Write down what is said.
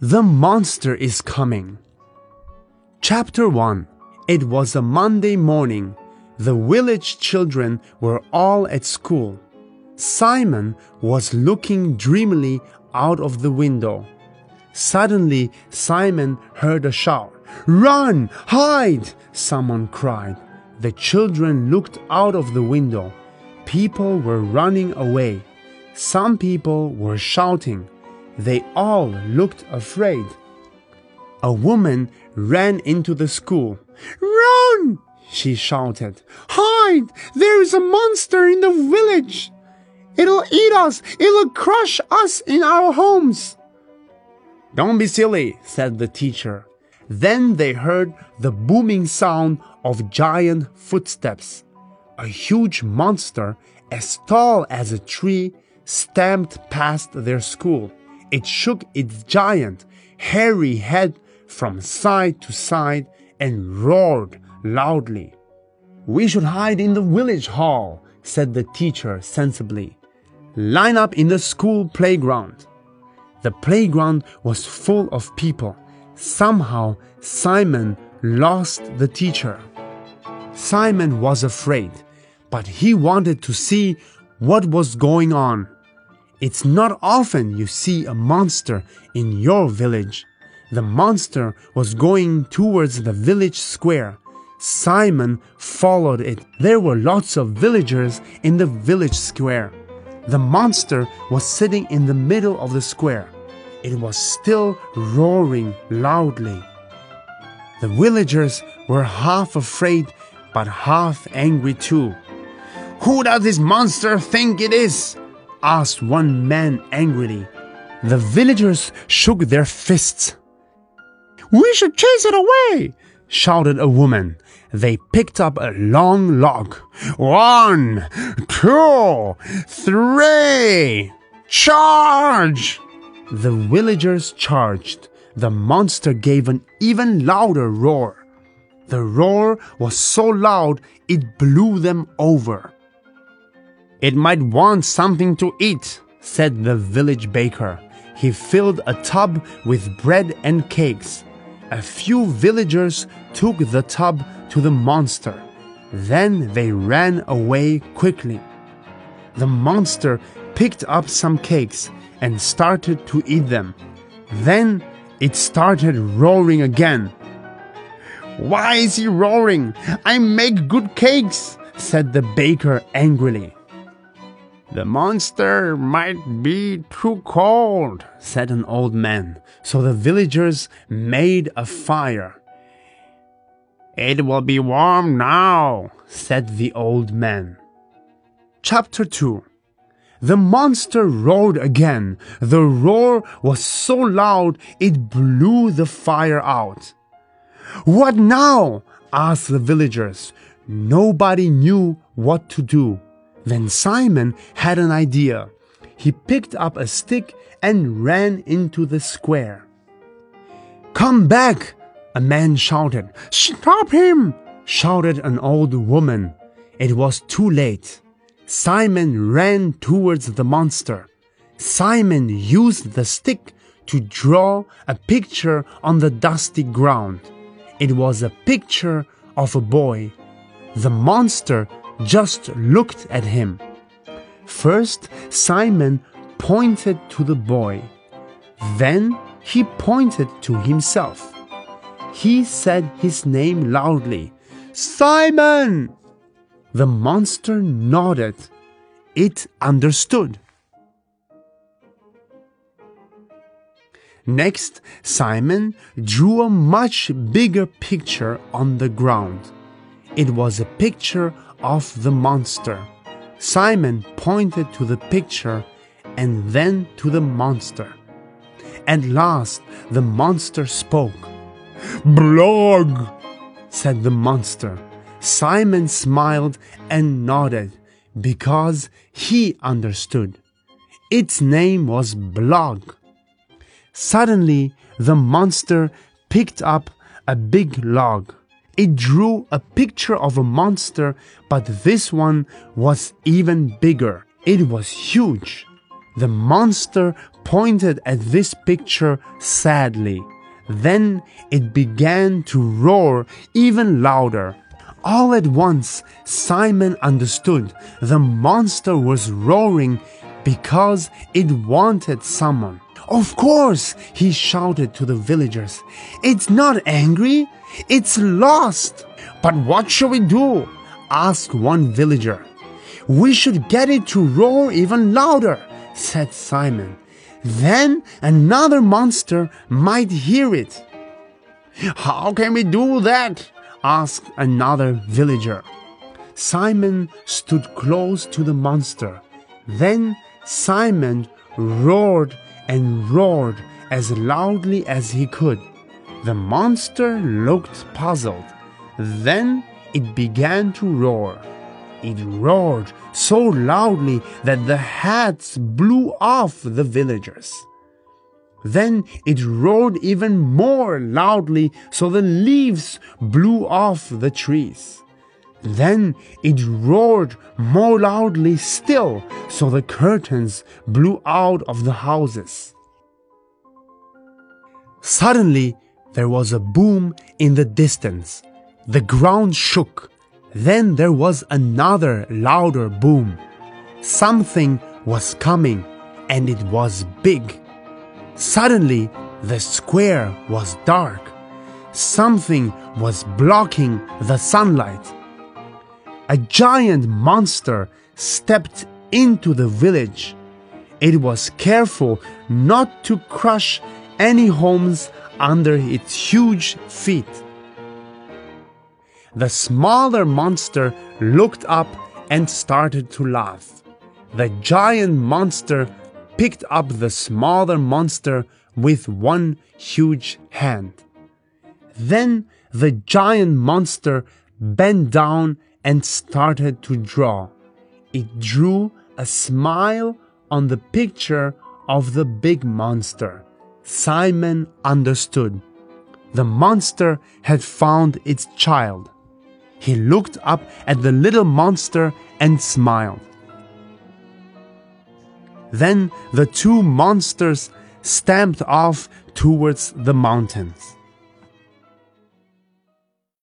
The monster is coming. Chapter 1 It was a Monday morning. The village children were all at school. Simon was looking dreamily out of the window. Suddenly, Simon heard a shout. Run! Hide! Someone cried. The children looked out of the window. People were running away. Some people were shouting. They all looked afraid. A woman ran into the school. Run! she shouted. Hide! There is a monster in the village! It'll eat us! It'll crush us in our homes! Don't be silly, said the teacher. Then they heard the booming sound of giant footsteps. A huge monster, as tall as a tree, stamped past their school. It shook its giant, hairy head from side to side and roared loudly. We should hide in the village hall, said the teacher sensibly. Line up in the school playground. The playground was full of people. Somehow, Simon lost the teacher. Simon was afraid, but he wanted to see what was going on. It's not often you see a monster in your village. The monster was going towards the village square. Simon followed it. There were lots of villagers in the village square. The monster was sitting in the middle of the square. It was still roaring loudly. The villagers were half afraid but half angry too. Who does this monster think it is? Asked one man angrily. The villagers shook their fists. We should chase it away, shouted a woman. They picked up a long log. One, two, three, charge! The villagers charged. The monster gave an even louder roar. The roar was so loud it blew them over. It might want something to eat, said the village baker. He filled a tub with bread and cakes. A few villagers took the tub to the monster. Then they ran away quickly. The monster picked up some cakes and started to eat them. Then it started roaring again. Why is he roaring? I make good cakes, said the baker angrily. The monster might be too cold, said an old man. So the villagers made a fire. It will be warm now, said the old man. Chapter 2 The monster roared again. The roar was so loud it blew the fire out. What now? asked the villagers. Nobody knew what to do. Then Simon had an idea. He picked up a stick and ran into the square. Come back! A man shouted. Stop him! shouted an old woman. It was too late. Simon ran towards the monster. Simon used the stick to draw a picture on the dusty ground. It was a picture of a boy. The monster just looked at him. First, Simon pointed to the boy. Then he pointed to himself. He said his name loudly Simon! The monster nodded. It understood. Next, Simon drew a much bigger picture on the ground. It was a picture of the monster. Simon pointed to the picture and then to the monster. At last, the monster spoke. Blog, said the monster. Simon smiled and nodded because he understood. Its name was Blog. Suddenly, the monster picked up a big log. It drew a picture of a monster, but this one was even bigger. It was huge. The monster pointed at this picture sadly. Then it began to roar even louder. All at once, Simon understood the monster was roaring because it wanted someone. Of course, he shouted to the villagers. It's not angry, it's lost. But what shall we do? asked one villager. We should get it to roar even louder, said Simon. Then another monster might hear it. How can we do that? asked another villager. Simon stood close to the monster. Then Simon roared and roared as loudly as he could. The monster looked puzzled. Then it began to roar. It roared so loudly that the hats blew off the villagers. Then it roared even more loudly so the leaves blew off the trees. Then it roared more loudly still so the curtains blew out of the houses. Suddenly, there was a boom in the distance. The ground shook. Then there was another louder boom. Something was coming, and it was big. Suddenly, the square was dark. Something was blocking the sunlight. A giant monster stepped into the village. It was careful not to crush any homes under its huge feet. The smaller monster looked up and started to laugh. The giant monster picked up the smaller monster with one huge hand. Then the giant monster bent down and started to draw. It drew a smile on the picture of the big monster. Simon understood. The monster had found its child. He looked up at the little monster and smiled. Then the two monsters stamped off towards the mountains.